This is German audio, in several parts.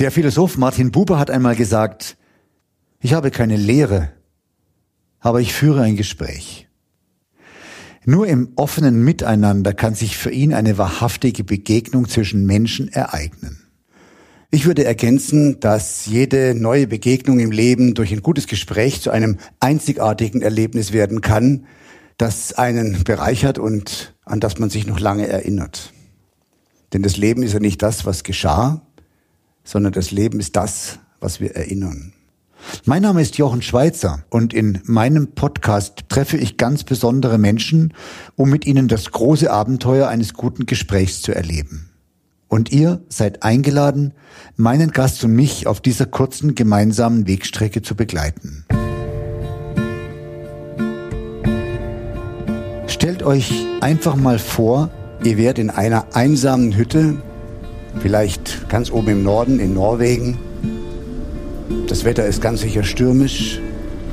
Der Philosoph Martin Buber hat einmal gesagt, ich habe keine Lehre, aber ich führe ein Gespräch. Nur im offenen Miteinander kann sich für ihn eine wahrhaftige Begegnung zwischen Menschen ereignen. Ich würde ergänzen, dass jede neue Begegnung im Leben durch ein gutes Gespräch zu einem einzigartigen Erlebnis werden kann, das einen bereichert und an das man sich noch lange erinnert. Denn das Leben ist ja nicht das, was geschah, sondern das Leben ist das, was wir erinnern. Mein Name ist Jochen Schweizer und in meinem Podcast treffe ich ganz besondere Menschen, um mit ihnen das große Abenteuer eines guten Gesprächs zu erleben. Und ihr seid eingeladen, meinen Gast und mich auf dieser kurzen gemeinsamen Wegstrecke zu begleiten. Stellt euch einfach mal vor, ihr wärt in einer einsamen Hütte, vielleicht ganz oben im Norden in Norwegen, das Wetter ist ganz sicher stürmisch.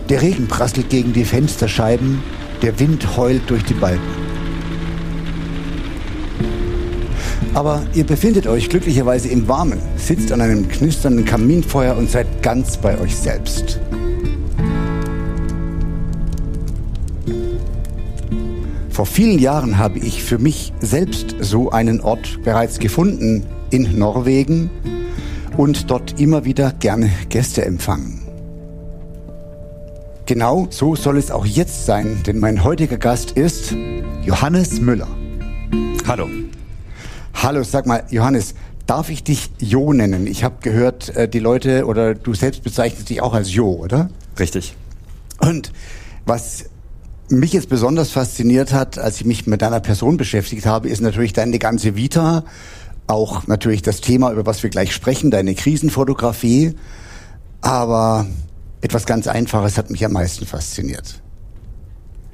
Der Regen prasselt gegen die Fensterscheiben. Der Wind heult durch die Balken. Aber ihr befindet euch glücklicherweise im Warmen, sitzt an einem knisternden Kaminfeuer und seid ganz bei euch selbst. Vor vielen Jahren habe ich für mich selbst so einen Ort bereits gefunden in Norwegen, und dort immer wieder gerne Gäste empfangen. Genau so soll es auch jetzt sein, denn mein heutiger Gast ist Johannes Müller. Hallo. Hallo, sag mal, Johannes, darf ich dich Jo nennen? Ich habe gehört, äh, die Leute oder du selbst bezeichnest dich auch als Jo, oder? Richtig. Und was mich jetzt besonders fasziniert hat, als ich mich mit deiner Person beschäftigt habe, ist natürlich deine ganze Vita auch natürlich das Thema, über was wir gleich sprechen, deine Krisenfotografie. Aber etwas ganz Einfaches hat mich am meisten fasziniert.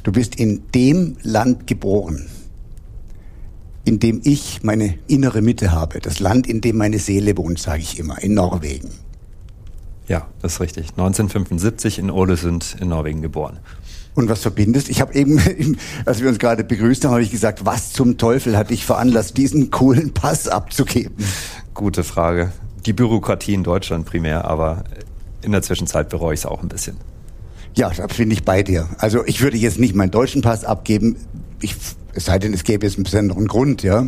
Du bist in dem Land geboren, in dem ich meine innere Mitte habe. Das Land, in dem meine Seele wohnt, sage ich immer, in Norwegen. Ja, das ist richtig. 1975 in Ålesund in Norwegen geboren und was verbindest. Ich habe eben, als wir uns gerade begrüßt haben, habe ich gesagt, was zum Teufel hat dich veranlasst, diesen coolen Pass abzugeben? Gute Frage. Die Bürokratie in Deutschland primär, aber in der Zwischenzeit bereue ich es auch ein bisschen. Ja, da bin ich bei dir. Also ich würde jetzt nicht meinen deutschen Pass abgeben, ich, es sei denn, es gäbe jetzt einen besonderen Grund, ja.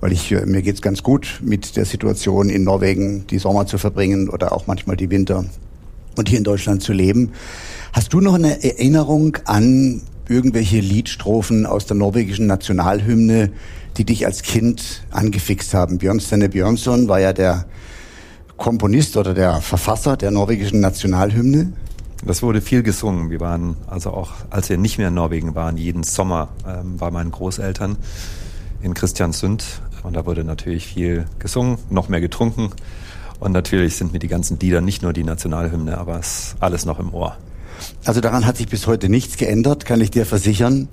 Weil ich, äh, mir geht's ganz gut mit der Situation in Norwegen, die Sommer zu verbringen oder auch manchmal die Winter und hier in Deutschland zu leben. Hast du noch eine Erinnerung an irgendwelche Liedstrophen aus der norwegischen Nationalhymne, die dich als Kind angefixt haben? Björnstene Björnsson war ja der Komponist oder der Verfasser der norwegischen Nationalhymne. Das wurde viel gesungen. Wir waren also auch, als wir nicht mehr in Norwegen waren, jeden Sommer ähm, bei meinen Großeltern in Christiansund und da wurde natürlich viel gesungen, noch mehr getrunken und natürlich sind mir die ganzen Lieder nicht nur die Nationalhymne, aber es ist alles noch im Ohr. Also daran hat sich bis heute nichts geändert, kann ich dir versichern.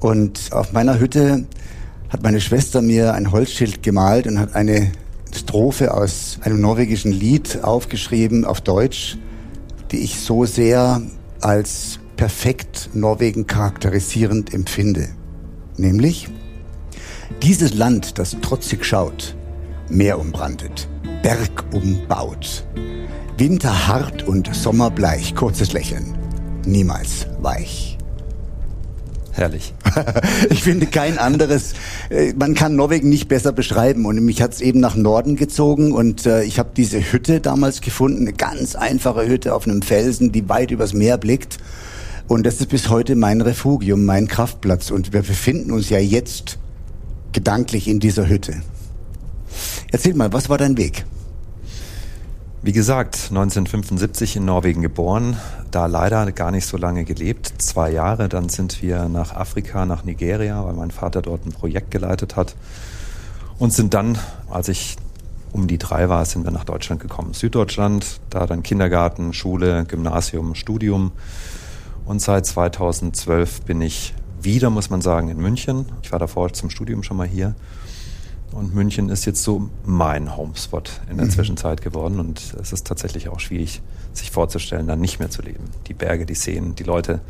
Und auf meiner Hütte hat meine Schwester mir ein Holzschild gemalt und hat eine Strophe aus einem norwegischen Lied aufgeschrieben auf Deutsch, die ich so sehr als perfekt Norwegen charakterisierend empfinde. Nämlich, dieses Land, das trotzig schaut, Meer umbrandet, Berg umbaut, Winter hart und Sommer bleich. Kurzes Lächeln. Niemals weich. Herrlich. ich finde kein anderes, äh, man kann Norwegen nicht besser beschreiben und mich hat es eben nach Norden gezogen und äh, ich habe diese Hütte damals gefunden, eine ganz einfache Hütte auf einem Felsen, die weit übers Meer blickt und das ist bis heute mein Refugium, mein Kraftplatz und wir befinden uns ja jetzt gedanklich in dieser Hütte. Erzähl mal, was war dein Weg? Wie gesagt, 1975 in Norwegen geboren, da leider gar nicht so lange gelebt, zwei Jahre. Dann sind wir nach Afrika, nach Nigeria, weil mein Vater dort ein Projekt geleitet hat. Und sind dann, als ich um die drei war, sind wir nach Deutschland gekommen. Süddeutschland, da dann Kindergarten, Schule, Gymnasium, Studium. Und seit 2012 bin ich wieder, muss man sagen, in München. Ich war davor zum Studium schon mal hier und München ist jetzt so mein Homespot in der mhm. Zwischenzeit geworden. Und es ist tatsächlich auch schwierig, sich vorzustellen, dann nicht mehr zu leben. Die Berge, die Seen, die Leute,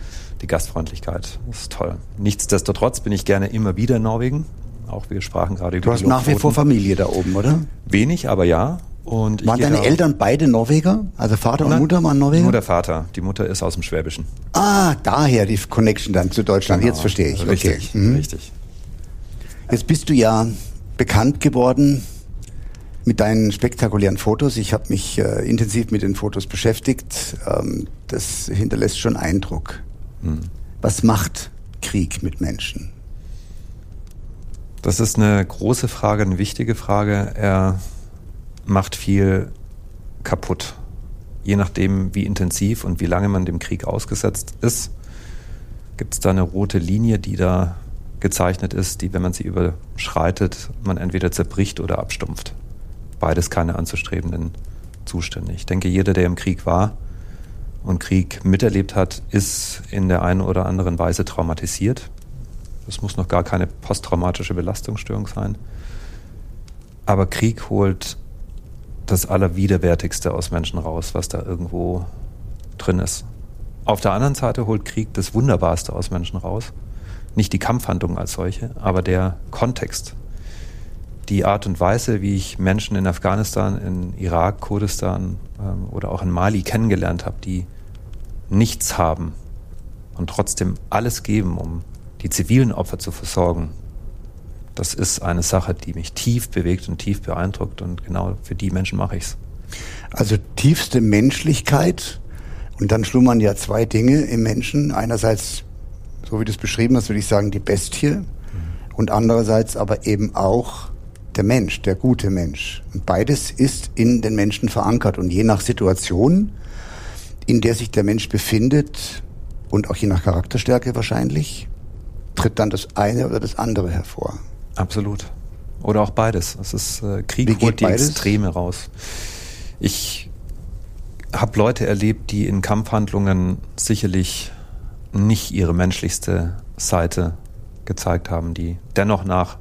die Gastfreundlichkeit, das ist toll. Nichtsdestotrotz bin ich gerne immer wieder in Norwegen. Auch wir sprachen gerade über Du hast nach wie vor Familie da oben, oder? Wenig, aber ja. Und waren deine Eltern beide Norweger? Also Vater Nein, und Mutter waren Norweger? Nur der Vater. Die Mutter ist aus dem Schwäbischen. Ah, daher die Connection dann zu Deutschland. Genau. Jetzt verstehe ich. Richtig, okay. mhm. richtig. Jetzt bist du ja bekannt geworden mit deinen spektakulären Fotos. Ich habe mich äh, intensiv mit den Fotos beschäftigt. Ähm, das hinterlässt schon Eindruck. Mhm. Was macht Krieg mit Menschen? Das ist eine große Frage, eine wichtige Frage. Er macht viel kaputt. Je nachdem, wie intensiv und wie lange man dem Krieg ausgesetzt ist, gibt es da eine rote Linie, die da gezeichnet ist, die, wenn man sie überschreitet, man entweder zerbricht oder abstumpft. Beides keine anzustrebenden Zustände. Ich denke, jeder, der im Krieg war und Krieg miterlebt hat, ist in der einen oder anderen Weise traumatisiert. Das muss noch gar keine posttraumatische Belastungsstörung sein. Aber Krieg holt das Allerwiderwärtigste aus Menschen raus, was da irgendwo drin ist. Auf der anderen Seite holt Krieg das Wunderbarste aus Menschen raus. Nicht die Kampfhandlung als solche, aber der Kontext. Die Art und Weise, wie ich Menschen in Afghanistan, in Irak, Kurdistan ähm, oder auch in Mali kennengelernt habe, die nichts haben und trotzdem alles geben, um die zivilen Opfer zu versorgen, das ist eine Sache, die mich tief bewegt und tief beeindruckt und genau für die Menschen mache ich es. Also tiefste Menschlichkeit und dann schlummern ja zwei Dinge im Menschen. Einerseits, so wie du es beschrieben hast, würde ich sagen, die Bestie mhm. und andererseits aber eben auch der Mensch, der gute Mensch. Und beides ist in den Menschen verankert und je nach Situation, in der sich der Mensch befindet und auch je nach Charakterstärke wahrscheinlich, tritt dann das eine oder das andere hervor. Absolut. Oder auch beides. Es ist äh, Krieg holt die beides? Extreme raus. Ich habe Leute erlebt, die in Kampfhandlungen sicherlich nicht ihre menschlichste Seite gezeigt haben, die dennoch nach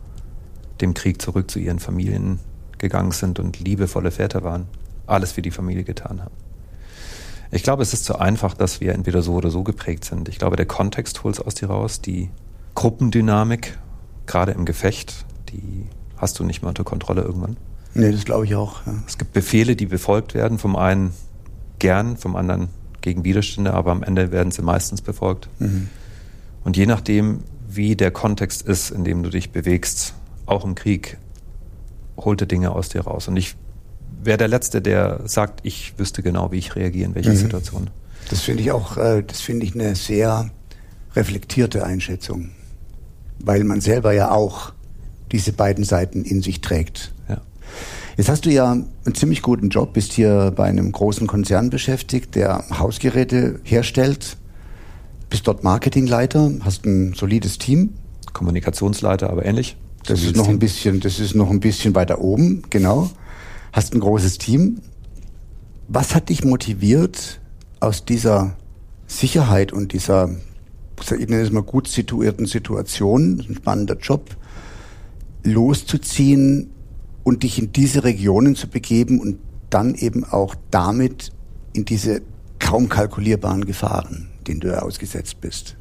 dem Krieg zurück zu ihren Familien gegangen sind und liebevolle Väter waren, alles für die Familie getan haben. Ich glaube, es ist zu einfach, dass wir entweder so oder so geprägt sind. Ich glaube, der Kontext holt es aus dir raus, die Gruppendynamik gerade im Gefecht, die hast du nicht mehr unter Kontrolle irgendwann. Nee, das glaube ich auch. Ja. Es gibt Befehle, die befolgt werden, vom einen gern, vom anderen gegen Widerstände, aber am Ende werden sie meistens befolgt. Mhm. Und je nachdem, wie der Kontext ist, in dem du dich bewegst, auch im Krieg, holt er Dinge aus dir raus. Und ich wäre der Letzte, der sagt, ich wüsste genau, wie ich reagiere in welcher mhm. Situation. Das finde ich auch, äh, das finde ich eine sehr reflektierte Einschätzung weil man selber ja auch diese beiden Seiten in sich trägt. Jetzt hast du ja einen ziemlich guten Job, bist hier bei einem großen Konzern beschäftigt, der Hausgeräte herstellt, bist dort Marketingleiter, hast ein solides Team. Kommunikationsleiter, aber ähnlich. Das ist noch ein bisschen, das ist noch ein bisschen weiter oben, genau. Hast ein großes Team. Was hat dich motiviert, aus dieser Sicherheit und dieser ich nenne es mal gut situierten Situation, ein spannender Job, loszuziehen und dich in diese Regionen zu begeben und dann eben auch damit in diese kaum kalkulierbaren Gefahren, denen du ausgesetzt bist.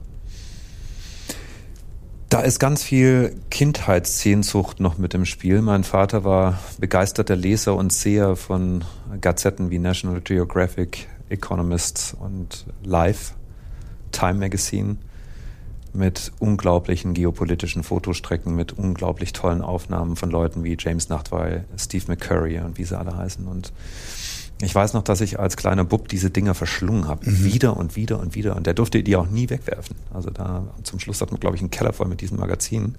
Da ist ganz viel Kindheitssehnsucht noch mit im Spiel. Mein Vater war begeisterter Leser und Seher von Gazetten wie National Geographic, Economist und Life, Time Magazine mit unglaublichen geopolitischen Fotostrecken, mit unglaublich tollen Aufnahmen von Leuten wie James Nachtwey, Steve McCurry und wie sie alle heißen. Und ich weiß noch, dass ich als kleiner Bub diese Dinger verschlungen habe. Mhm. Wieder und wieder und wieder. Und der durfte die auch nie wegwerfen. Also da zum Schluss hat man, glaube ich, einen Keller voll mit diesen Magazinen.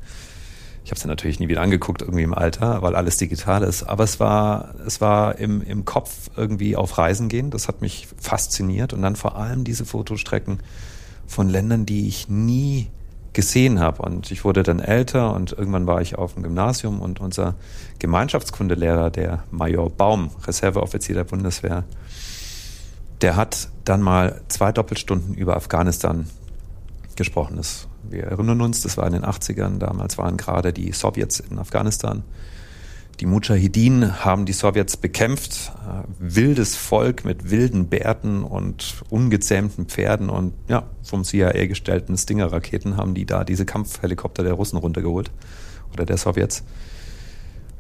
Ich habe sie natürlich nie wieder angeguckt, irgendwie im Alter, weil alles digital ist. Aber es war, es war im, im Kopf irgendwie auf Reisen gehen. Das hat mich fasziniert. Und dann vor allem diese Fotostrecken von Ländern, die ich nie gesehen habe. Und ich wurde dann älter und irgendwann war ich auf dem Gymnasium und unser Gemeinschaftskundelehrer, der Major Baum, Reserveoffizier der Bundeswehr, der hat dann mal zwei Doppelstunden über Afghanistan gesprochen. Das, wir erinnern uns, das war in den 80ern, damals waren gerade die Sowjets in Afghanistan. Die Mujahideen haben die Sowjets bekämpft. Äh, wildes Volk mit wilden Bärten und ungezähmten Pferden und ja, vom CIA gestellten Stinger-Raketen haben die da diese Kampfhelikopter der Russen runtergeholt oder der Sowjets.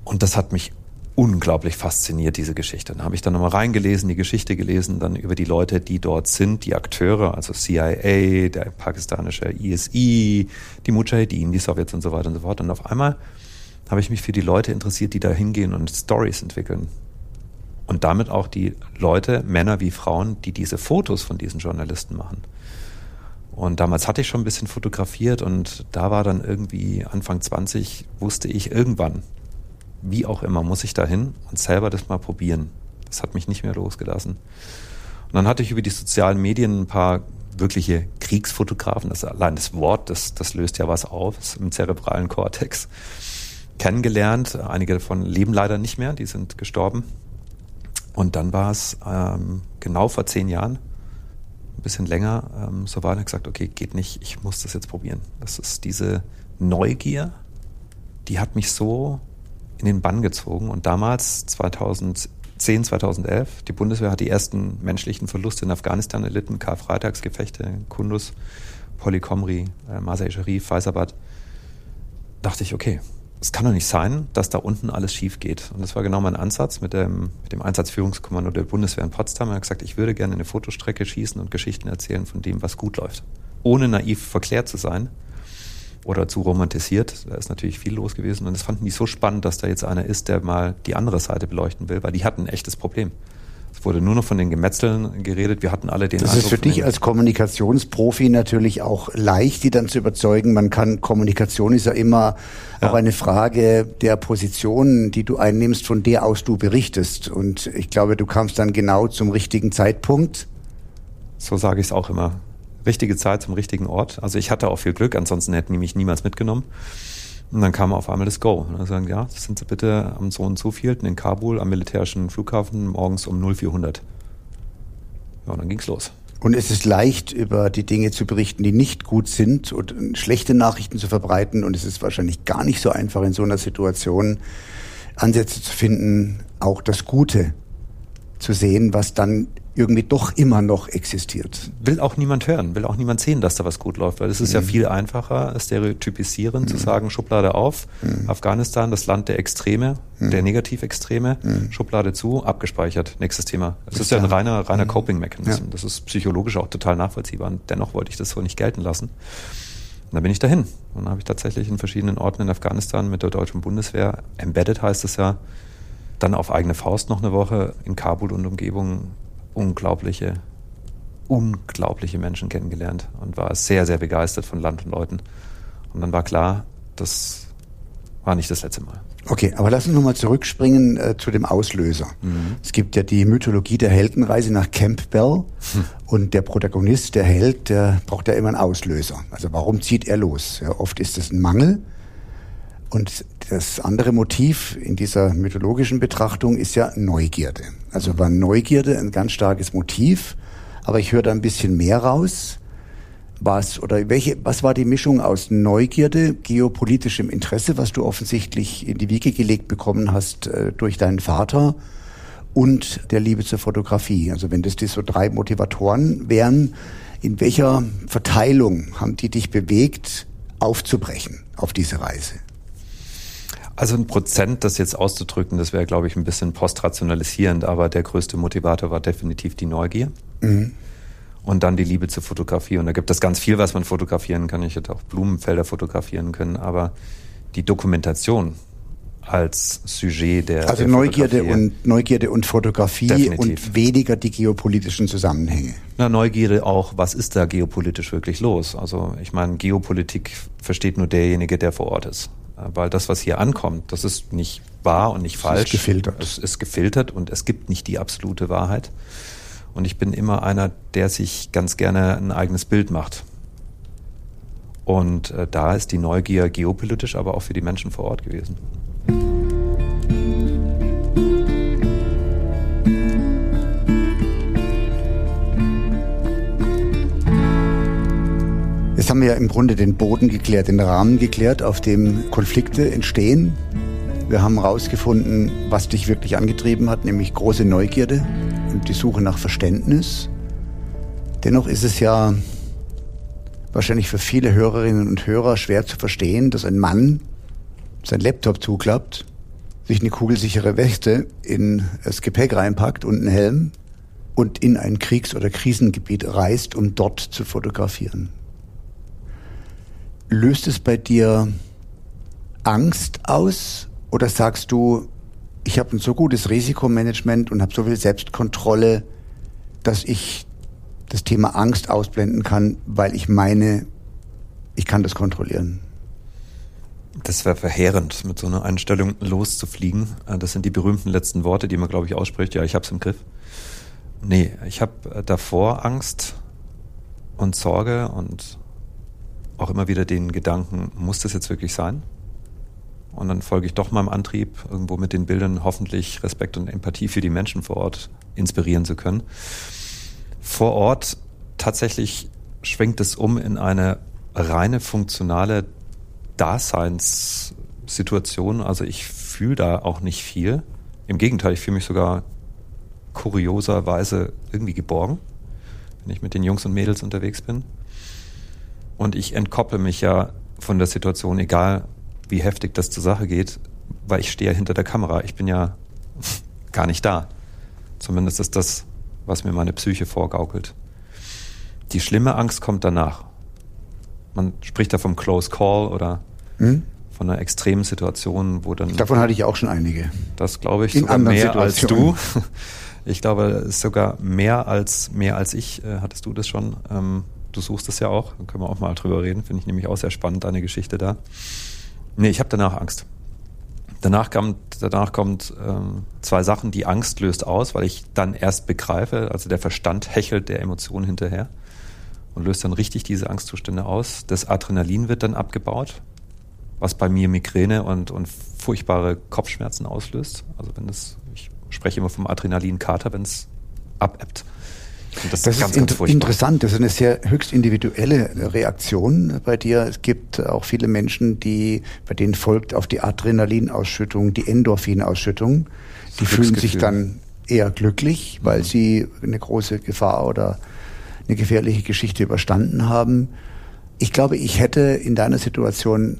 Und das hat mich unglaublich fasziniert, diese Geschichte. Dann habe ich dann nochmal reingelesen, die Geschichte gelesen, dann über die Leute, die dort sind, die Akteure, also CIA, der pakistanische ISI, die Mujahideen, die Sowjets und so weiter und so fort. Und auf einmal habe ich mich für die Leute interessiert, die da hingehen und Stories entwickeln. Und damit auch die Leute, Männer wie Frauen, die diese Fotos von diesen Journalisten machen. Und damals hatte ich schon ein bisschen fotografiert und da war dann irgendwie Anfang 20, wusste ich irgendwann, wie auch immer, muss ich da hin und selber das mal probieren. Das hat mich nicht mehr losgelassen. Und dann hatte ich über die sozialen Medien ein paar wirkliche Kriegsfotografen, das allein das Wort, das, das löst ja was auf, im zerebralen Kortex, kennengelernt. Einige davon leben leider nicht mehr, die sind gestorben. Und dann war es ähm, genau vor zehn Jahren, ein bisschen länger, ähm, so war, und gesagt, okay, geht nicht, ich muss das jetzt probieren. Das ist diese Neugier, die hat mich so in den Bann gezogen. Und damals, 2010, 2011, die Bundeswehr hat die ersten menschlichen Verluste in Afghanistan erlitten, Karfreitagsgefechte, Kundus, Polykomri, äh, Masai Sharif, Faisabad. Dachte ich, okay, es kann doch nicht sein, dass da unten alles schief geht. Und das war genau mein Ansatz mit dem, mit dem Einsatzführungskommando der Bundeswehr in Potsdam. Er hat gesagt, ich würde gerne eine Fotostrecke schießen und Geschichten erzählen von dem, was gut läuft. Ohne naiv verklärt zu sein, oder zu romantisiert. Da ist natürlich viel los gewesen und das fanden die so spannend, dass da jetzt einer ist, der mal die andere Seite beleuchten will, weil die hatten ein echtes Problem. Es wurde nur noch von den Gemetzeln geredet. Wir hatten alle den. Das Eindruck ist für dich als Kommunikationsprofi natürlich auch leicht, die dann zu überzeugen. Man kann, Kommunikation ist ja immer ja. auch eine Frage der Position, die du einnimmst, von der aus du berichtest. Und ich glaube, du kamst dann genau zum richtigen Zeitpunkt. So sage ich es auch immer richtige Zeit zum richtigen Ort. Also ich hatte auch viel Glück, ansonsten hätten die mich niemals mitgenommen. Und dann kam auf einmal das Go. Und dann sagen, ja, sind Sie bitte am so und so vielten in Kabul am militärischen Flughafen morgens um 0400. Ja, und dann ging's los. Und es ist leicht, über die Dinge zu berichten, die nicht gut sind und schlechte Nachrichten zu verbreiten. Und es ist wahrscheinlich gar nicht so einfach in so einer Situation Ansätze zu finden, auch das Gute zu sehen, was dann irgendwie doch immer noch existiert. Will auch niemand hören, will auch niemand sehen, dass da was gut läuft, weil es ist mhm. ja viel einfacher, stereotypisierend mhm. zu sagen, Schublade auf, mhm. Afghanistan, das Land der Extreme, mhm. der Negativextreme, mhm. Schublade zu, abgespeichert, nächstes Thema. Es ist ja ein reiner, reiner mhm. Coping-Mechanism. Ja. Das ist psychologisch auch total nachvollziehbar und dennoch wollte ich das so nicht gelten lassen. Und dann bin ich dahin. Und dann habe ich tatsächlich in verschiedenen Orten in Afghanistan mit der deutschen Bundeswehr, embedded heißt es ja, dann auf eigene Faust noch eine Woche in Kabul und Umgebung unglaubliche, unglaubliche Menschen kennengelernt und war sehr, sehr begeistert von Land und Leuten. Und dann war klar, das war nicht das letzte Mal. Okay, aber lass uns nochmal zurückspringen äh, zu dem Auslöser. Mhm. Es gibt ja die Mythologie der Heldenreise nach Campbell hm. und der Protagonist, der Held, der braucht ja immer einen Auslöser. Also warum zieht er los? Ja, oft ist es ein Mangel und das andere Motiv in dieser mythologischen Betrachtung ist ja Neugierde. Also war Neugierde ein ganz starkes Motiv, aber ich höre da ein bisschen mehr raus. Was oder welche, was war die Mischung aus Neugierde, geopolitischem Interesse, was du offensichtlich in die Wiege gelegt bekommen hast äh, durch deinen Vater und der Liebe zur Fotografie? Also wenn das die so drei Motivatoren wären, in welcher Verteilung haben die dich bewegt, aufzubrechen auf diese Reise? Also ein Prozent, das jetzt auszudrücken, das wäre, glaube ich, ein bisschen postrationalisierend, aber der größte Motivator war definitiv die Neugier. Mhm. Und dann die Liebe zur Fotografie. Und da gibt es ganz viel, was man fotografieren kann. Ich hätte auch Blumenfelder fotografieren können, aber die Dokumentation als Sujet der. Also der Neugierde und Neugierde und Fotografie Definitiv. und weniger die geopolitischen Zusammenhänge. Na, Neugierde auch, was ist da geopolitisch wirklich los? Also ich meine, Geopolitik versteht nur derjenige, der vor Ort ist weil das, was hier ankommt, das ist nicht wahr und nicht falsch. Es ist gefiltert. Es ist gefiltert und es gibt nicht die absolute Wahrheit. Und ich bin immer einer, der sich ganz gerne ein eigenes Bild macht. Und äh, da ist die Neugier geopolitisch, aber auch für die Menschen vor Ort gewesen. Jetzt haben wir ja im Grunde den Boden geklärt, den Rahmen geklärt, auf dem Konflikte entstehen. Wir haben herausgefunden, was dich wirklich angetrieben hat, nämlich große Neugierde und die Suche nach Verständnis. Dennoch ist es ja wahrscheinlich für viele Hörerinnen und Hörer schwer zu verstehen, dass ein Mann sein Laptop zuklappt, sich eine kugelsichere Weste in das Gepäck reinpackt und einen Helm und in ein Kriegs- oder Krisengebiet reist, um dort zu fotografieren. Löst es bei dir Angst aus oder sagst du, ich habe ein so gutes Risikomanagement und habe so viel Selbstkontrolle, dass ich das Thema Angst ausblenden kann, weil ich meine, ich kann das kontrollieren? Das wäre verheerend, mit so einer Einstellung loszufliegen. Äh, das sind die berühmten letzten Worte, die man, glaube ich, ausspricht. Ja, ich habe es im Griff. Nee, ich habe äh, davor Angst und Sorge und auch immer wieder den Gedanken, muss das jetzt wirklich sein? Und dann folge ich doch meinem Antrieb, irgendwo mit den Bildern hoffentlich Respekt und Empathie für die Menschen vor Ort inspirieren zu können. Vor Ort tatsächlich schwenkt es um in eine reine funktionale Daseinssituation. Also ich fühle da auch nicht viel. Im Gegenteil, ich fühle mich sogar kurioserweise irgendwie geborgen, wenn ich mit den Jungs und Mädels unterwegs bin. Und ich entkopple mich ja von der Situation, egal wie heftig das zur Sache geht, weil ich stehe ja hinter der Kamera. Ich bin ja gar nicht da. Zumindest ist das, was mir meine Psyche vorgaukelt. Die schlimme Angst kommt danach. Man spricht da vom Close Call oder hm? von einer extremen Situation, wo dann. Davon hatte ich auch schon einige. Das glaube ich In sogar mehr als du. Ich glaube, sogar mehr als mehr als ich äh, hattest du das schon. Ähm, du suchst es ja auch, dann können wir auch mal drüber reden. Finde ich nämlich auch sehr spannend, deine Geschichte da. Nee, ich habe danach Angst. Danach kommt, danach kommt ähm, zwei Sachen, die Angst löst aus, weil ich dann erst begreife, also der Verstand hechelt der Emotionen hinterher und löst dann richtig diese Angstzustände aus. Das Adrenalin wird dann abgebaut, was bei mir Migräne und, und furchtbare Kopfschmerzen auslöst. Also wenn es, ich spreche immer vom Adrenalinkater, wenn es abebbt. Das, das, ist ganz, ganz interessant. Das ist eine sehr höchst individuelle Reaktion bei dir. Es gibt auch viele Menschen, die, bei denen folgt auf die Adrenalinausschüttung die Endorphinausschüttung. Die fühlen sich dann eher glücklich, weil sie eine große Gefahr oder eine gefährliche Geschichte überstanden haben. Ich glaube, ich hätte in deiner Situation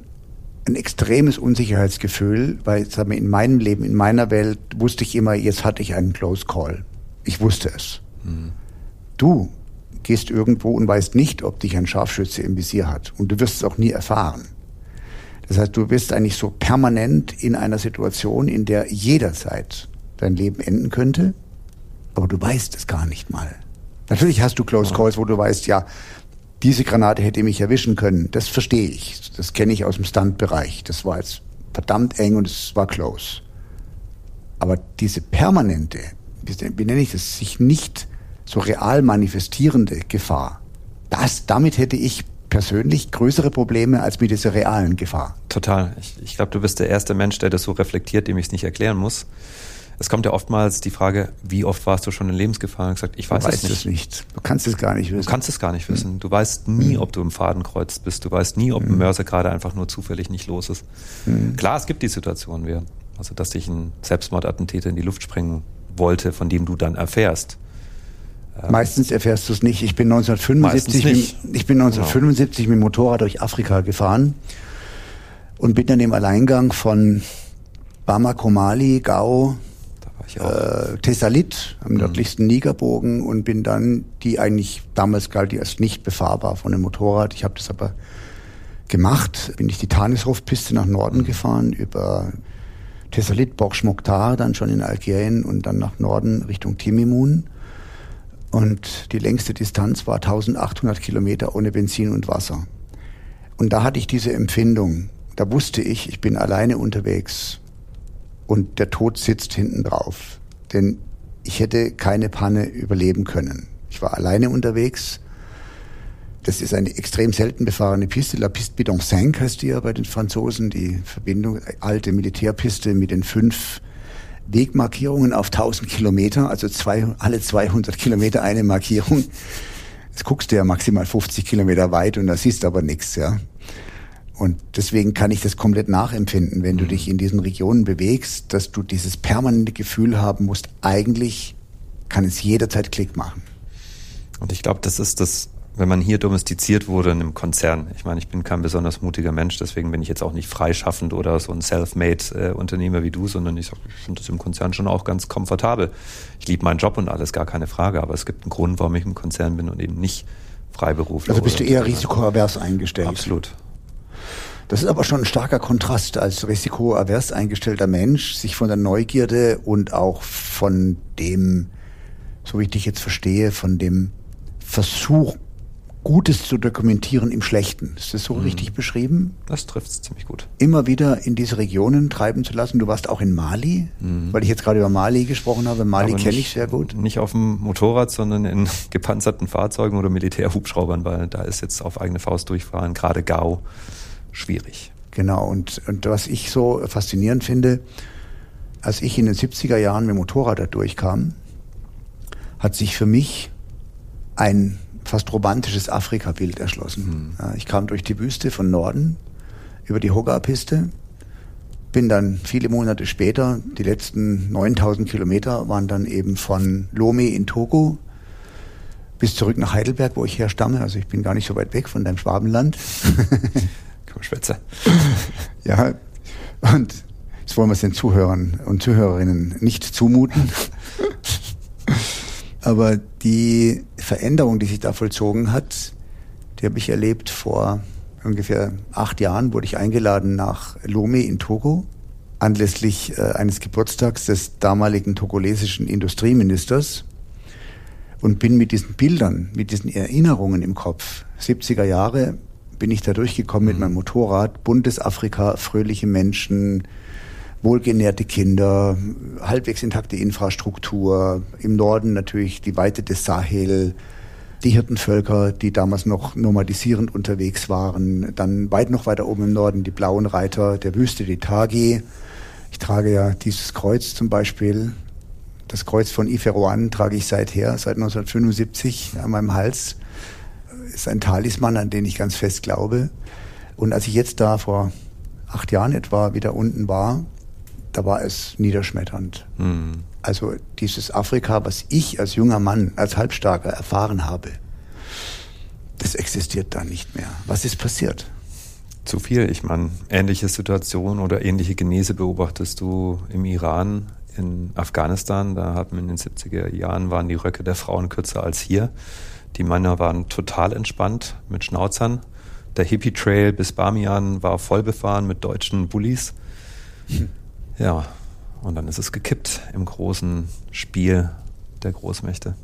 ein extremes Unsicherheitsgefühl, weil sagen wir, in meinem Leben, in meiner Welt wusste ich immer, jetzt hatte ich einen Close Call. Ich wusste es. Mhm. Du gehst irgendwo und weißt nicht, ob dich ein Scharfschütze im Visier hat. Und du wirst es auch nie erfahren. Das heißt, du bist eigentlich so permanent in einer Situation, in der jederzeit dein Leben enden könnte, aber du weißt es gar nicht mal. Natürlich hast du Close Calls, wo du weißt, ja, diese Granate hätte mich erwischen können. Das verstehe ich. Das kenne ich aus dem Stuntbereich. Das war jetzt verdammt eng und es war close. Aber diese permanente, wie nenne ich das, sich nicht so real manifestierende Gefahr, das, damit hätte ich persönlich größere Probleme als mit dieser realen Gefahr. Total. Ich, ich glaube, du bist der erste Mensch, der das so reflektiert, dem ich es nicht erklären muss. Es kommt ja oftmals die Frage, wie oft warst du schon in Lebensgefahr? Und gesagt, ich weiß es nicht. Es nicht. Du kannst es gar nicht wissen. Du kannst es gar nicht wissen. Du weißt nie, mhm. ob du im Fadenkreuz bist. Du weißt nie, ob ein hm. Mörser gerade einfach nur zufällig nicht los ist. Klar, es gibt die Situation, also dass dich ein Selbstmordattentäter in die Luft sprengen wollte, von dem du dann erfährst. Ähm, Meistens erfährst du es nicht. Ich bin 1975, nicht. Mit, ich bin 1975 genau. mit dem Motorrad durch Afrika gefahren und bin dann im Alleingang von Bamako, Mali, Gao, äh, Thessalit, am mhm. nördlichsten Nigerbogen und bin dann, die eigentlich damals galt die als nicht befahrbar von dem Motorrad. Ich habe das aber gemacht, bin ich die Tanishof-Piste nach Norden mhm. gefahren über Thessalit, Borch Mokhtar, dann schon in Algerien und dann nach Norden Richtung Timimun. Und die längste Distanz war 1800 Kilometer ohne Benzin und Wasser. Und da hatte ich diese Empfindung. Da wusste ich, ich bin alleine unterwegs und der Tod sitzt hinten drauf. Denn ich hätte keine Panne überleben können. Ich war alleine unterwegs. Das ist eine extrem selten befahrene Piste. La Piste Bidon 5 heißt die ja bei den Franzosen. Die Verbindung, alte Militärpiste mit den fünf Wegmarkierungen auf 1000 Kilometer, also zwei, alle 200 Kilometer eine Markierung. Jetzt guckst du ja maximal 50 Kilometer weit und da siehst du aber nichts, ja. Und deswegen kann ich das komplett nachempfinden, wenn du mhm. dich in diesen Regionen bewegst, dass du dieses permanente Gefühl haben musst, eigentlich kann es jederzeit Klick machen. Und ich glaube, das ist das wenn man hier domestiziert wurde in einem Konzern. Ich meine, ich bin kein besonders mutiger Mensch, deswegen bin ich jetzt auch nicht freischaffend oder so ein Self-Made-Unternehmer äh, wie du, sondern ich, ich finde das im Konzern schon auch ganz komfortabel. Ich liebe meinen Job und alles, gar keine Frage, aber es gibt einen Grund, warum ich im Konzern bin und eben nicht Freiberufler. Also bist du eher risikoavers eingestellt? Absolut. Das ist aber schon ein starker Kontrast als risikoavers eingestellter Mensch, sich von der Neugierde und auch von dem, so wie ich dich jetzt verstehe, von dem Versuch, Gutes zu dokumentieren im Schlechten. Ist das so mhm. richtig beschrieben? Das trifft es ziemlich gut. Immer wieder in diese Regionen treiben zu lassen. Du warst auch in Mali, mhm. weil ich jetzt gerade über Mali gesprochen habe. Mali kenne ich sehr gut. Nicht auf dem Motorrad, sondern in gepanzerten Fahrzeugen oder Militärhubschraubern, weil da ist jetzt auf eigene Faust durchfahren, gerade Gau, schwierig. Genau, und, und was ich so faszinierend finde, als ich in den 70er Jahren mit dem Motorrad da durchkam, hat sich für mich ein fast romantisches Afrika-Bild erschlossen. Mhm. ich kam durch die Wüste von Norden über die Hoga-Piste, bin dann viele Monate später, die letzten 9000 Kilometer waren dann eben von Lomé in Togo bis zurück nach Heidelberg, wo ich herstamme. Also ich bin gar nicht so weit weg von deinem Schwabenland. Komm, Schwätze. ja, und jetzt wollen wir es den Zuhörern und Zuhörerinnen nicht zumuten. Aber die Veränderung, die sich da vollzogen hat, die habe ich erlebt vor ungefähr acht Jahren, wurde ich eingeladen nach Lomé in Togo anlässlich äh, eines Geburtstags des damaligen togolesischen Industrieministers und bin mit diesen Bildern, mit diesen Erinnerungen im Kopf, 70er Jahre, bin ich da durchgekommen mit mhm. meinem Motorrad, buntes Afrika, fröhliche Menschen, wohlgenährte Kinder, halbwegs intakte Infrastruktur, im Norden natürlich die Weite des Sahel, die Hirtenvölker, die damals noch nomadisierend unterwegs waren, dann weit noch weiter oben im Norden die blauen Reiter der Wüste, die Tagi. Ich trage ja dieses Kreuz zum Beispiel, das Kreuz von Iferoan trage ich seither, seit 1975 an meinem Hals. Ist ein Talisman, an den ich ganz fest glaube. Und als ich jetzt da vor acht Jahren etwa wieder unten war, da war es niederschmetternd. Mhm. Also dieses Afrika, was ich als junger Mann, als Halbstarker erfahren habe, das existiert da nicht mehr. Was ist passiert? Zu viel. Ich meine, ähnliche Situationen oder ähnliche Genese beobachtest du im Iran, in Afghanistan. Da hatten wir in den 70er Jahren waren die Röcke der Frauen kürzer als hier. Die Männer waren total entspannt mit Schnauzern. Der Hippie Trail bis Bamian war voll befahren mit deutschen Bullies. Hm. Ja, und dann ist es gekippt im großen Spiel der Großmächte.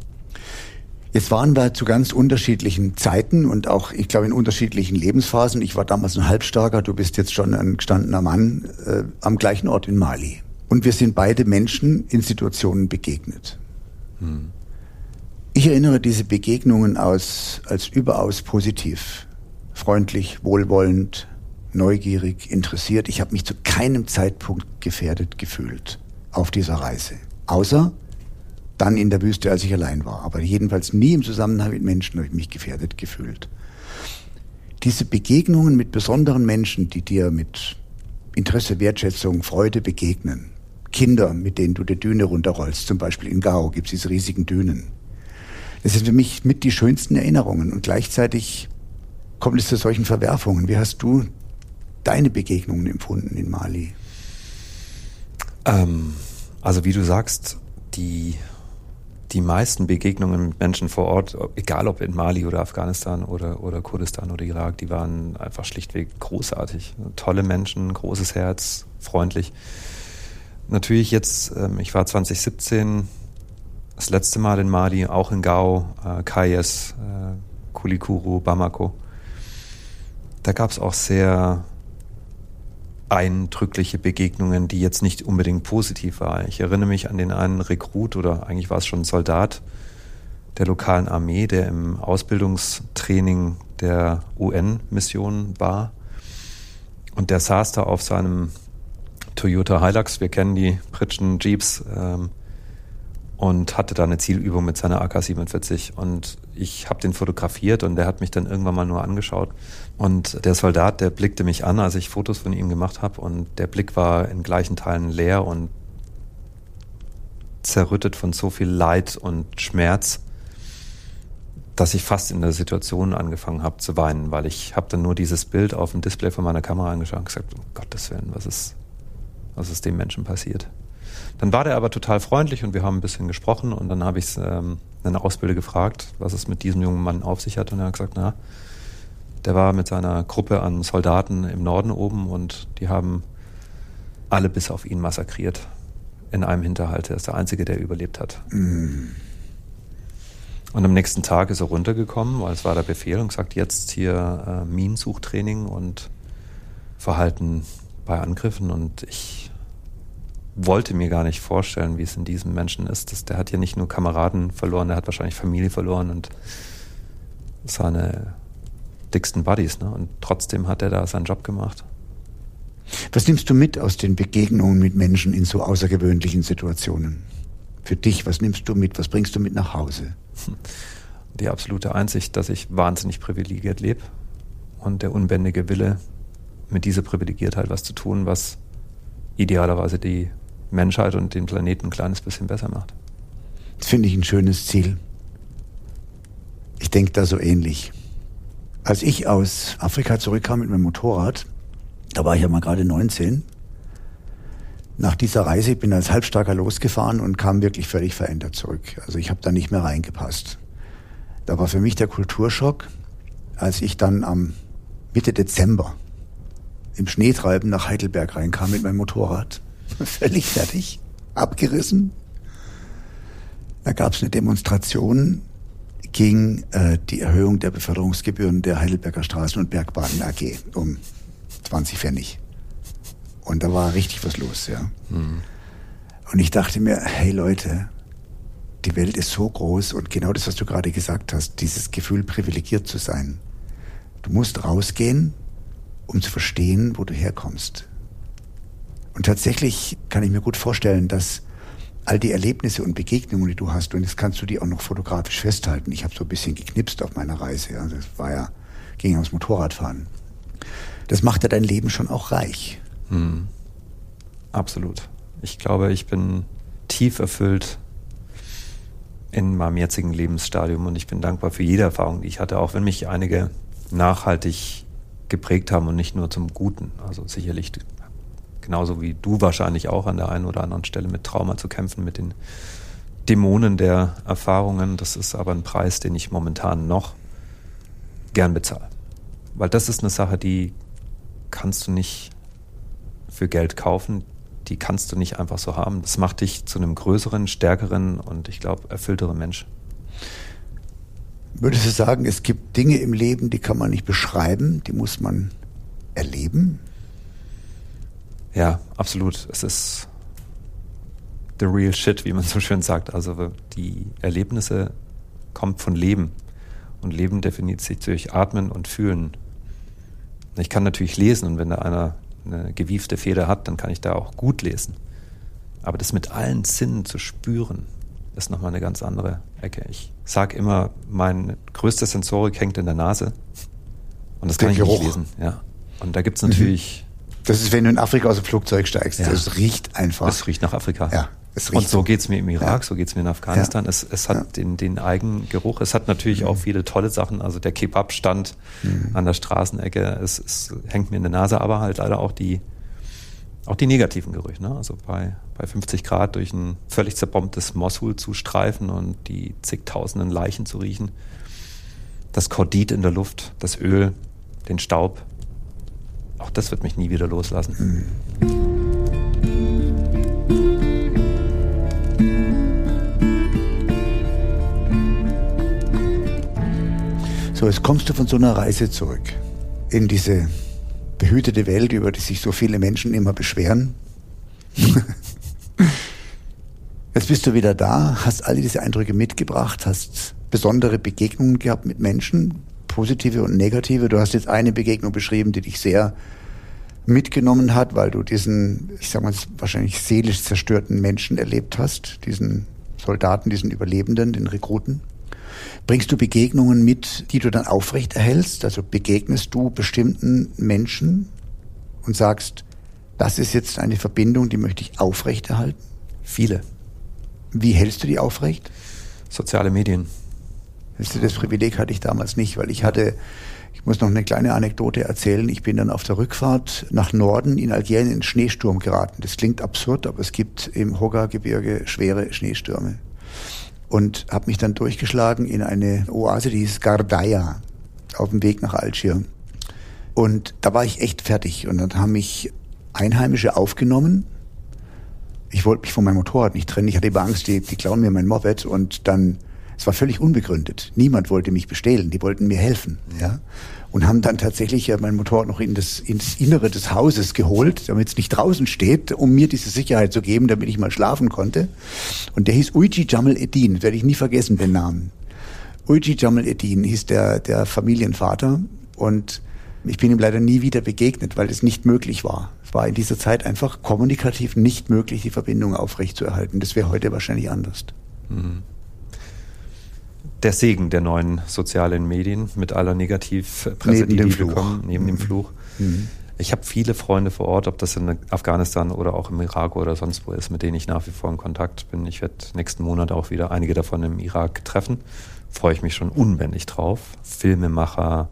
Jetzt waren wir zu ganz unterschiedlichen Zeiten und auch, ich glaube, in unterschiedlichen Lebensphasen. Ich war damals ein Halbstarker, du bist jetzt schon ein gestandener Mann äh, am gleichen Ort in Mali. Und wir sind beide Menschen in Situationen begegnet. Hm. Ich erinnere diese Begegnungen aus, als überaus positiv, freundlich, wohlwollend, neugierig, interessiert. Ich habe mich zu keinem Zeitpunkt gefährdet gefühlt auf dieser Reise. Außer dann in der Wüste, als ich allein war. Aber jedenfalls nie im Zusammenhang mit Menschen habe ich mich gefährdet gefühlt. Diese Begegnungen mit besonderen Menschen, die dir mit Interesse, Wertschätzung, Freude begegnen. Kinder, mit denen du die Düne runterrollst, zum Beispiel in Gao gibt es diese riesigen Dünen. Das sind für mich mit die schönsten Erinnerungen und gleichzeitig kommt es zu solchen Verwerfungen. Wie hast du deine Begegnungen empfunden in Mali? Ähm, also wie du sagst, die, die meisten Begegnungen mit Menschen vor Ort, egal ob in Mali oder Afghanistan oder, oder Kurdistan oder Irak, die waren einfach schlichtweg großartig. Tolle Menschen, großes Herz, freundlich. Natürlich jetzt, ähm, ich war 2017 das letzte Mal in Mali, auch in Gao, äh, Kayes, äh, Kulikuru, Bamako. Da gab es auch sehr eindrückliche Begegnungen, die jetzt nicht unbedingt positiv waren. Ich erinnere mich an den einen Rekrut oder eigentlich war es schon ein Soldat der lokalen Armee, der im Ausbildungstraining der UN-Mission war. Und der saß da auf seinem Toyota Hilux, wir kennen die Pritschen Jeeps, ähm, und hatte da eine Zielübung mit seiner AK-47 und ich habe den fotografiert und der hat mich dann irgendwann mal nur angeschaut. Und der Soldat, der blickte mich an, als ich Fotos von ihm gemacht habe und der Blick war in gleichen Teilen leer und zerrüttet von so viel Leid und Schmerz, dass ich fast in der Situation angefangen habe zu weinen, weil ich habe dann nur dieses Bild auf dem Display von meiner Kamera angeschaut und gesagt, um Gottes Willen, was ist, was ist dem Menschen passiert? Dann war der aber total freundlich und wir haben ein bisschen gesprochen und dann habe ich ähm, einen Ausbilder gefragt, was es mit diesem jungen Mann auf sich hat und er hat gesagt, na, der war mit seiner Gruppe an Soldaten im Norden oben und die haben alle bis auf ihn massakriert in einem Hinterhalt. Er ist der Einzige, der überlebt hat. Mm. Und am nächsten Tag ist er runtergekommen, weil es war der Befehl und gesagt, jetzt hier äh, Minensuchtraining und Verhalten bei Angriffen. Und ich wollte mir gar nicht vorstellen, wie es in diesem Menschen ist. Das, der hat ja nicht nur Kameraden verloren, der hat wahrscheinlich Familie verloren und seine dicksten Buddies. Ne? Und trotzdem hat er da seinen Job gemacht. Was nimmst du mit aus den Begegnungen mit Menschen in so außergewöhnlichen Situationen? Für dich, was nimmst du mit? Was bringst du mit nach Hause? Die absolute Einsicht, dass ich wahnsinnig privilegiert lebe und der unbändige Wille, mit dieser Privilegiertheit was zu tun, was idealerweise die Menschheit und den Planeten ein kleines bisschen besser macht. Das finde ich ein schönes Ziel. Ich denke da so ähnlich. Als ich aus Afrika zurückkam mit meinem Motorrad, da war ich ja mal gerade 19, nach dieser Reise, ich bin als Halbstarker losgefahren und kam wirklich völlig verändert zurück. Also ich habe da nicht mehr reingepasst. Da war für mich der Kulturschock, als ich dann am Mitte Dezember im Schneetreiben nach Heidelberg reinkam mit meinem Motorrad. Völlig fertig, abgerissen. Da gab es eine Demonstration gegen äh, die Erhöhung der Beförderungsgebühren der Heidelberger Straßen- und Bergbahnen AG um 20 Pfennig. Und da war richtig was los, ja. Mhm. Und ich dachte mir, hey Leute, die Welt ist so groß und genau das, was du gerade gesagt hast, dieses Gefühl, privilegiert zu sein. Du musst rausgehen, um zu verstehen, wo du herkommst. Und tatsächlich kann ich mir gut vorstellen, dass all die Erlebnisse und Begegnungen, die du hast, und jetzt kannst du die auch noch fotografisch festhalten. Ich habe so ein bisschen geknipst auf meiner Reise. Ja. Das war ja, ging aufs Motorradfahren. Das macht ja dein Leben schon auch reich. Hm. Absolut. Ich glaube, ich bin tief erfüllt in meinem jetzigen Lebensstadium und ich bin dankbar für jede Erfahrung, die ich hatte, auch wenn mich einige nachhaltig geprägt haben und nicht nur zum Guten. Also sicherlich genauso wie du wahrscheinlich auch an der einen oder anderen Stelle mit Trauma zu kämpfen, mit den Dämonen der Erfahrungen. Das ist aber ein Preis, den ich momentan noch gern bezahle. Weil das ist eine Sache, die kannst du nicht für Geld kaufen. Die kannst du nicht einfach so haben. Das macht dich zu einem größeren, stärkeren und ich glaube erfüllteren Mensch. Würdest du sagen, es gibt Dinge im Leben, die kann man nicht beschreiben, die muss man erleben? Ja, absolut. Es ist the real shit, wie man so schön sagt. Also die Erlebnisse kommen von Leben. Und Leben definiert sich durch Atmen und Fühlen. Ich kann natürlich lesen und wenn da einer eine gewiefte Feder hat, dann kann ich da auch gut lesen. Aber das mit allen Sinnen zu spüren, ist nochmal eine ganz andere Ecke. Ich sage immer, mein größte Sensorik hängt in der Nase. Und das kann ich Geruch. nicht lesen. Ja. Und da gibt es mhm. natürlich. Das ist, wenn du in Afrika aus dem Flugzeug steigst. Ja. Das riecht einfach. Das riecht nach Afrika. Ja. Und so geht es mir im Irak, ja. so geht es mir in Afghanistan. Ja. Es, es hat ja. den, den Eigengeruch. Es hat natürlich mhm. auch viele tolle Sachen. Also der Kebab-Stand mhm. an der Straßenecke, es, es hängt mir in der Nase, aber halt leider auch die, auch die negativen Gerüche. Ne? Also bei, bei 50 Grad durch ein völlig zerbombtes Mosul zu streifen und die zigtausenden Leichen zu riechen. Das Kordit in der Luft, das Öl, den Staub. Auch das wird mich nie wieder loslassen. Mhm. So, jetzt kommst du von so einer Reise zurück in diese behütete Welt, über die sich so viele Menschen immer beschweren. Jetzt bist du wieder da, hast all diese Eindrücke mitgebracht, hast besondere Begegnungen gehabt mit Menschen, positive und negative. Du hast jetzt eine Begegnung beschrieben, die dich sehr mitgenommen hat, weil du diesen, ich sag mal, wahrscheinlich seelisch zerstörten Menschen erlebt hast, diesen Soldaten, diesen Überlebenden, den Rekruten. Bringst du Begegnungen mit, die du dann aufrecht erhältst? Also begegnest du bestimmten Menschen und sagst, das ist jetzt eine Verbindung, die möchte ich aufrechterhalten? Viele. Wie hältst du die aufrecht? Soziale Medien. Das Privileg hatte ich damals nicht, weil ich hatte, ich muss noch eine kleine Anekdote erzählen. Ich bin dann auf der Rückfahrt nach Norden in Algerien in Schneesturm geraten. Das klingt absurd, aber es gibt im Hogga-Gebirge schwere Schneestürme. Und habe mich dann durchgeschlagen in eine Oase, die hieß Gardaya, auf dem Weg nach Algier. Und da war ich echt fertig. Und dann haben mich Einheimische aufgenommen. Ich wollte mich von meinem Motorrad nicht trennen. Ich hatte immer Angst, die, die klauen mir mein Moped. Und dann, es war völlig unbegründet. Niemand wollte mich bestehlen. Die wollten mir helfen. Ja. Und haben dann tatsächlich ja mein Motorrad noch in das, ins Innere des Hauses geholt, damit es nicht draußen steht, um mir diese Sicherheit zu geben, damit ich mal schlafen konnte. Und der hieß Uiji Jamal Eddin. Werde ich nie vergessen, den Namen. Uiji Jamal Eddin hieß der, der Familienvater. Und ich bin ihm leider nie wieder begegnet, weil es nicht möglich war. Es war in dieser Zeit einfach kommunikativ nicht möglich, die Verbindung aufrechtzuerhalten. Das wäre heute wahrscheinlich anders. Mhm. Der Segen der neuen sozialen Medien mit aller Negativpresse, neben die die Fluch. bekommen, neben Mhm. dem Fluch. Mhm. Ich habe viele Freunde vor Ort, ob das in Afghanistan oder auch im Irak oder sonst wo ist, mit denen ich nach wie vor in Kontakt bin. Ich werde nächsten Monat auch wieder einige davon im Irak treffen. Freue ich mich schon unbändig drauf. Filmemacher,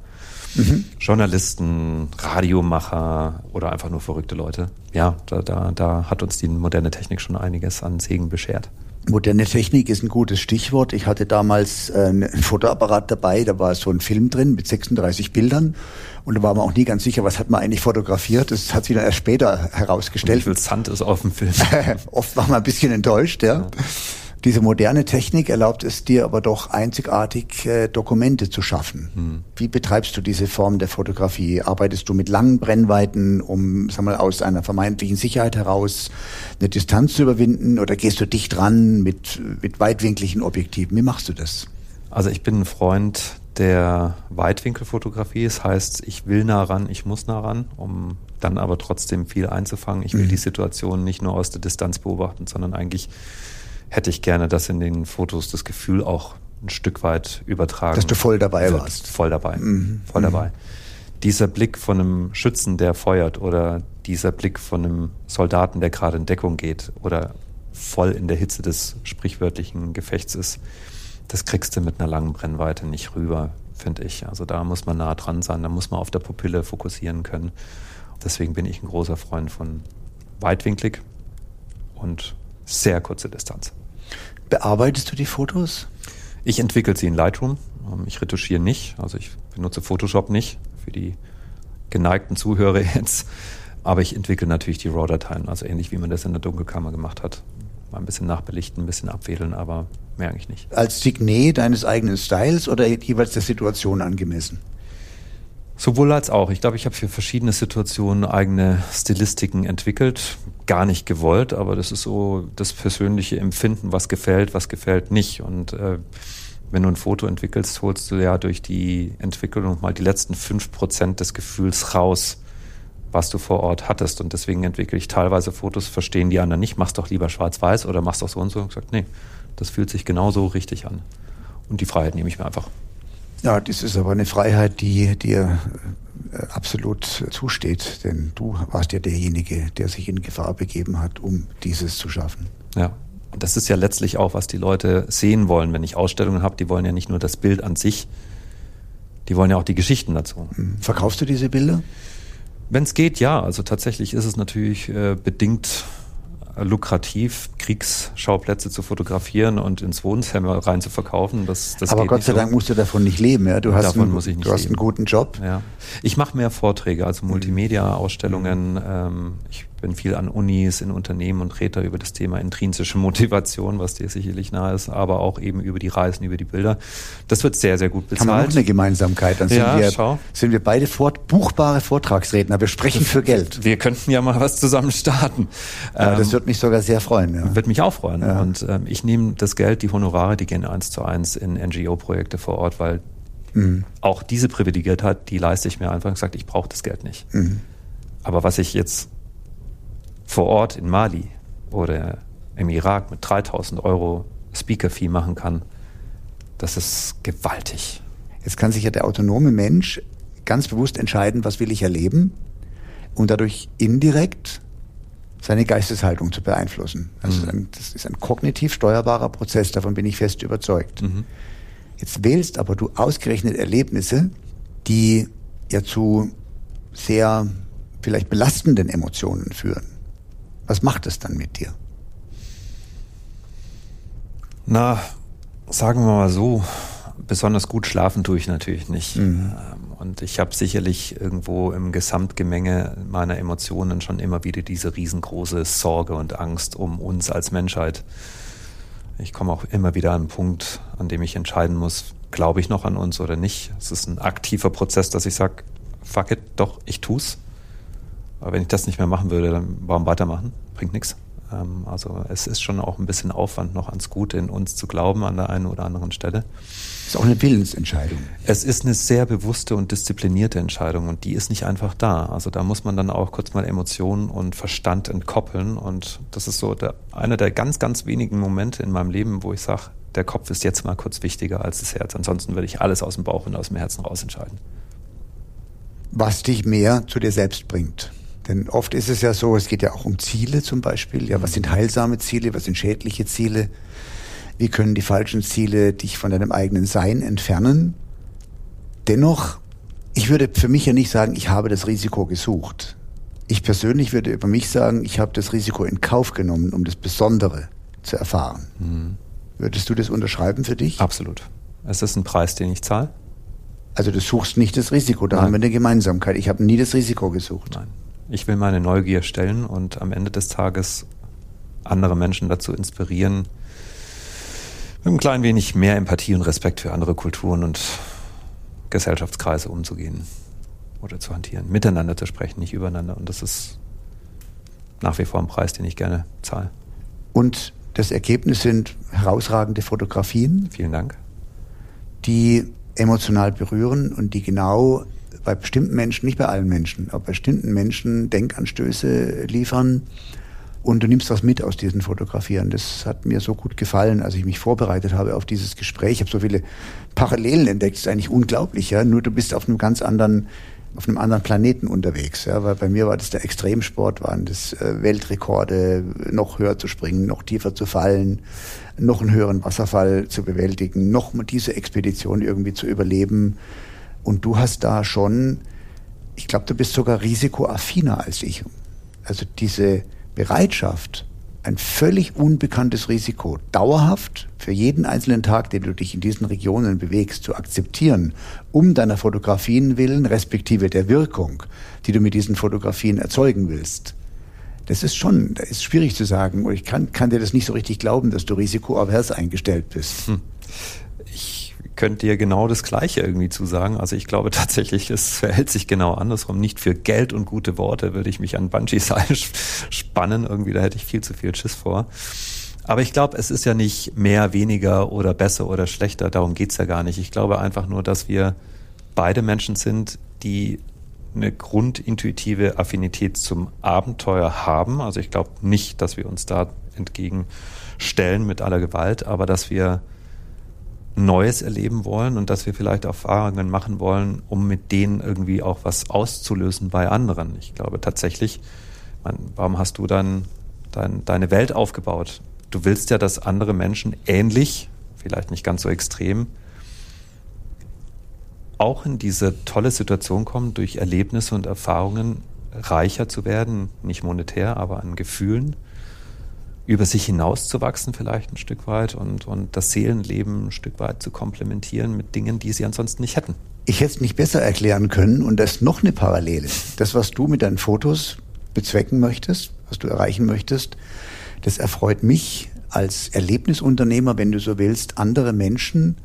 Mhm. Journalisten, Radiomacher oder einfach nur verrückte Leute. Ja, da, da, da hat uns die moderne Technik schon einiges an Segen beschert. Moderne Technik ist ein gutes Stichwort. Ich hatte damals äh, einen Fotoapparat dabei, da war so ein Film drin mit 36 Bildern und da war man auch nie ganz sicher, was hat man eigentlich fotografiert. Das hat sich dann erst später Wie herausgestellt. viel Sand ist auf dem Film? Oft war man ein bisschen enttäuscht, ja. Diese moderne Technik erlaubt es dir aber doch einzigartig äh, Dokumente zu schaffen. Hm. Wie betreibst du diese Form der Fotografie? Arbeitest du mit langen Brennweiten, um sag mal, aus einer vermeintlichen Sicherheit heraus eine Distanz zu überwinden? Oder gehst du dicht ran mit, mit weitwinkligen Objektiven? Wie machst du das? Also ich bin ein Freund der Weitwinkelfotografie. Das heißt, ich will nah ran, ich muss nah ran, um dann aber trotzdem viel einzufangen. Ich will Mhm. die Situation nicht nur aus der Distanz beobachten, sondern eigentlich hätte ich gerne, dass in den Fotos das Gefühl auch ein Stück weit übertragen Dass du voll dabei wird. warst. Voll dabei. Mhm. Voll Mhm. dabei. Dieser Blick von einem Schützen, der feuert, oder dieser Blick von einem Soldaten, der gerade in Deckung geht, oder voll in der Hitze des sprichwörtlichen Gefechts ist, das kriegst du mit einer langen Brennweite nicht rüber, finde ich. Also da muss man nah dran sein, da muss man auf der Pupille fokussieren können. Deswegen bin ich ein großer Freund von weitwinklig und sehr kurze Distanz. Bearbeitest du die Fotos? Ich entwickle sie in Lightroom. Ähm, Ich retuschiere nicht, also ich benutze Photoshop nicht für die geneigten Zuhörer jetzt. Aber ich entwickle natürlich die RAW-Dateien, also ähnlich wie man das in der Dunkelkammer gemacht hat. Mal ein bisschen nachbelichten, ein bisschen abwedeln, aber mehr eigentlich nicht. Als Signet deines eigenen Styles oder jeweils der Situation angemessen? Sowohl als auch. Ich glaube, ich habe für verschiedene Situationen eigene Stilistiken entwickelt. Gar nicht gewollt, aber das ist so das persönliche Empfinden, was gefällt, was gefällt nicht. Und äh, wenn du ein Foto entwickelst, holst du ja durch die Entwicklung mal die letzten fünf Prozent des Gefühls raus, was du vor Ort hattest. Und deswegen entwickle ich teilweise Fotos, verstehen die anderen nicht. Mach's doch lieber schwarz-weiß oder mach's doch so und so. Und gesagt, nee, das fühlt sich genauso richtig an. Und die Freiheit nehme ich mir einfach. Ja, das ist aber eine Freiheit, die dir absolut zusteht, denn du warst ja derjenige, der sich in Gefahr begeben hat, um dieses zu schaffen. Ja. Und das ist ja letztlich auch, was die Leute sehen wollen, wenn ich Ausstellungen habe. Die wollen ja nicht nur das Bild an sich, die wollen ja auch die Geschichten dazu. Hm. Verkaufst du diese Bilder? Wenn es geht, ja. Also tatsächlich ist es natürlich äh, bedingt äh, lukrativ, Kriegsschauplätze zu fotografieren und ins Wohnzimmer rein zu verkaufen. Das, das aber Gott sei so. Dank musst du davon nicht leben. Ja? Du hast, Davon einen, muss ich nicht du hast einen leben. guten Job. Ja. Ich mache mehr Vorträge, also Multimedia-Ausstellungen. Ähm, ich bin viel an Unis, in Unternehmen und rede da über das Thema intrinsische Motivation, was dir sicherlich nahe ist, aber auch eben über die Reisen, über die Bilder. Das wird sehr, sehr gut Haben wir noch bezahlt. eine Gemeinsamkeit? Dann sind, Ja, wir, schau. sind wir beide fort, buchbare Vortragsredner. Wir sprechen für Geld. Wir könnten ja mal was zusammen starten. Ja, Ähm, das wird mich sogar sehr freuen. Ja. Wird mich auch freuen. Ja. Und ähm, ich nehme das Geld, die Honorare, die gehen eins zu eins in NGO-Projekte vor Ort, weil Mhm. auch diese Privilegiertheit, die leiste ich mir einfach und gesagt, ich brauche das Geld nicht. Mhm. Aber was ich jetzt vor Ort in Mali oder im Irak mit 3000 Euro Speaker-Fee machen kann, das ist gewaltig. Jetzt kann sich ja der autonome Mensch ganz bewusst entscheiden, was will ich erleben und dadurch indirekt seine Geisteshaltung zu beeinflussen. Also Mhm. ein, das ist ein kognitiv steuerbarer Prozess, davon bin ich fest überzeugt. Mhm. Jetzt wählst aber du ausgerechnet Erlebnisse, die ja zu sehr vielleicht belastenden Emotionen führen. Was macht es dann mit dir? Na, sagen wir mal so, besonders gut schlafen tue ich natürlich nicht. Mhm. Und ich habe sicherlich irgendwo im Gesamtgemenge meiner Emotionen schon immer wieder diese riesengroße Sorge und Angst um uns als Menschheit. Ich komme auch immer wieder an einen Punkt, an dem ich entscheiden muss, glaube ich noch an uns oder nicht. Es ist ein aktiver Prozess, dass ich sage, fuck it, doch, ich tu's. Aber wenn ich das nicht mehr machen würde, dann warum weitermachen? Bringt nichts. Ähm, also es ist schon auch ein bisschen Aufwand, noch ans Gute in uns zu glauben an der einen oder anderen Stelle. Ist auch eine Willensentscheidung. Es ist eine sehr bewusste und disziplinierte Entscheidung und die ist nicht einfach da. Also da muss man dann auch kurz mal Emotionen und Verstand entkoppeln und das ist so der, einer der ganz, ganz wenigen Momente in meinem Leben, wo ich sage, der Kopf ist jetzt mal kurz wichtiger als das Herz. Ansonsten würde ich alles aus dem Bauch und aus dem Herzen raus entscheiden. Was dich mehr zu dir selbst bringt. Denn oft ist es ja so, es geht ja auch um Ziele zum Beispiel. Ja, was sind heilsame Ziele? Was sind schädliche Ziele? Wie können die falschen Ziele dich von deinem eigenen Sein entfernen? Dennoch, ich würde für mich ja nicht sagen, ich habe das Risiko gesucht. Ich persönlich würde über mich sagen, ich habe das Risiko in Kauf genommen, um das Besondere zu erfahren. Mhm. Würdest du das unterschreiben für dich? Absolut. Es ist ein Preis, den ich zahle. Also du suchst nicht das Risiko, da Nein. haben wir eine Gemeinsamkeit. Ich habe nie das Risiko gesucht. Nein. Ich will meine Neugier stellen und am Ende des Tages andere Menschen dazu inspirieren, mit ein klein wenig mehr Empathie und Respekt für andere Kulturen und Gesellschaftskreise umzugehen oder zu hantieren, miteinander zu sprechen, nicht übereinander. Und das ist nach wie vor ein Preis, den ich gerne zahle. Und das Ergebnis sind herausragende Fotografien. Vielen Dank. Die emotional berühren und die genau bei bestimmten Menschen, nicht bei allen Menschen, aber bei bestimmten Menschen Denkanstöße liefern. Und du nimmst was mit aus diesen Fotografien. Das hat mir so gut gefallen, als ich mich vorbereitet habe auf dieses Gespräch. Ich habe so viele Parallelen entdeckt. Das ist eigentlich unglaublich, ja. Nur du bist auf einem ganz anderen, auf einem anderen Planeten unterwegs, ja. Weil bei mir war das der Extremsport, waren das äh, Weltrekorde, noch höher zu springen, noch tiefer zu fallen, noch einen höheren Wasserfall zu bewältigen, noch diese Expedition irgendwie zu überleben. Und du hast da schon, ich glaube, du bist sogar risikoaffiner als ich. Also diese Bereitschaft, ein völlig unbekanntes Risiko dauerhaft für jeden einzelnen Tag, den du dich in diesen Regionen bewegst, zu akzeptieren, um deiner Fotografien willen, respektive der Wirkung, die du mit diesen Fotografien erzeugen willst. Das ist schon, das ist schwierig zu sagen. Und ich kann, kann dir das nicht so richtig glauben, dass du risikoavers eingestellt bist. Hm könnte dir genau das Gleiche irgendwie zu sagen. Also ich glaube tatsächlich, es verhält sich genau andersrum. Nicht für Geld und gute Worte würde ich mich an Bungee-Seil spannen. Irgendwie, da hätte ich viel zu viel Schiss vor. Aber ich glaube, es ist ja nicht mehr, weniger oder besser oder schlechter. Darum geht's ja gar nicht. Ich glaube einfach nur, dass wir beide Menschen sind, die eine grundintuitive Affinität zum Abenteuer haben. Also ich glaube nicht, dass wir uns da entgegenstellen mit aller Gewalt, aber dass wir Neues erleben wollen und dass wir vielleicht Erfahrungen machen wollen, um mit denen irgendwie auch was auszulösen bei anderen. Ich glaube tatsächlich, man, warum hast du dann dein, deine Welt aufgebaut? Du willst ja, dass andere Menschen ähnlich, vielleicht nicht ganz so extrem, auch in diese tolle Situation kommen, durch Erlebnisse und Erfahrungen reicher zu werden, nicht monetär, aber an Gefühlen über sich hinauszuwachsen vielleicht ein Stück weit und, und das Seelenleben ein Stück weit zu komplementieren mit Dingen, die sie ansonsten nicht hätten. Ich hätte es nicht besser erklären können und das ist noch eine Parallele. Das, was du mit deinen Fotos bezwecken möchtest, was du erreichen möchtest, das erfreut mich als Erlebnisunternehmer, wenn du so willst, andere Menschen,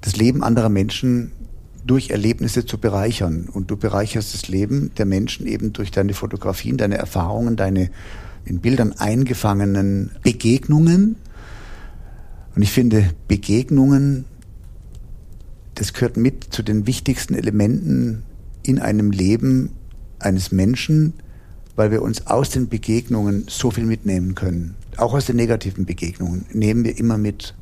das Leben anderer Menschen durch Erlebnisse zu bereichern. Und du bereicherst das Leben der Menschen eben durch deine Fotografien, deine Erfahrungen, deine in Bildern eingefangenen Begegnungen. Und ich finde, Begegnungen, das gehört mit zu den wichtigsten Elementen in einem Leben eines Menschen, weil wir uns aus den Begegnungen so viel mitnehmen können. Auch aus den negativen Begegnungen nehmen wir immer mit.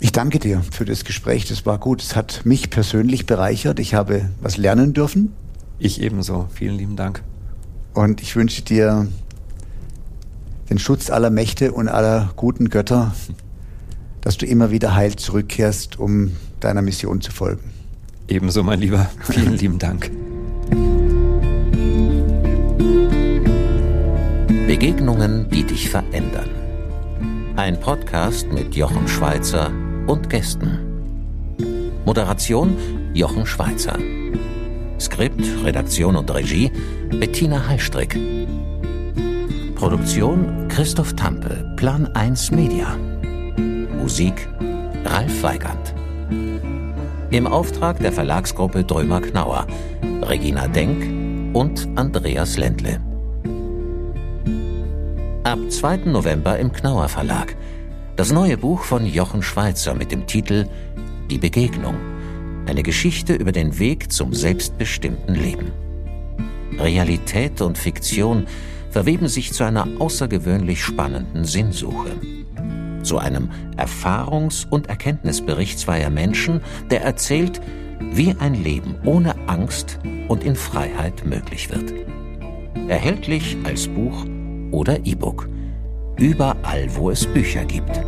Ich danke dir für das Gespräch. Das war gut. Es hat mich persönlich bereichert. Ich habe was lernen dürfen. Ich ebenso. Vielen lieben Dank. Und ich wünsche dir den Schutz aller Mächte und aller guten Götter, dass du immer wieder heil zurückkehrst, um deiner Mission zu folgen. Ebenso, mein Lieber. Vielen lieben Dank. Begegnungen, die dich verändern. Ein Podcast mit Jochen Schweizer und Gästen. Moderation Jochen Schweizer. Skript, Redaktion und Regie Bettina Hallstrick. Produktion Christoph Tampe, Plan 1 Media. Musik Ralf Weigand. Im Auftrag der Verlagsgruppe Drömer Knauer, Regina Denk und Andreas Ländle. Ab 2. November im Knauer Verlag. Das neue Buch von Jochen Schweizer mit dem Titel Die Begegnung. Eine Geschichte über den Weg zum selbstbestimmten Leben. Realität und Fiktion verweben sich zu einer außergewöhnlich spannenden Sinnsuche. Zu einem Erfahrungs- und Erkenntnisbericht zweier Menschen, der erzählt, wie ein Leben ohne Angst und in Freiheit möglich wird. Erhältlich als Buch oder E-Book. Überall, wo es Bücher gibt.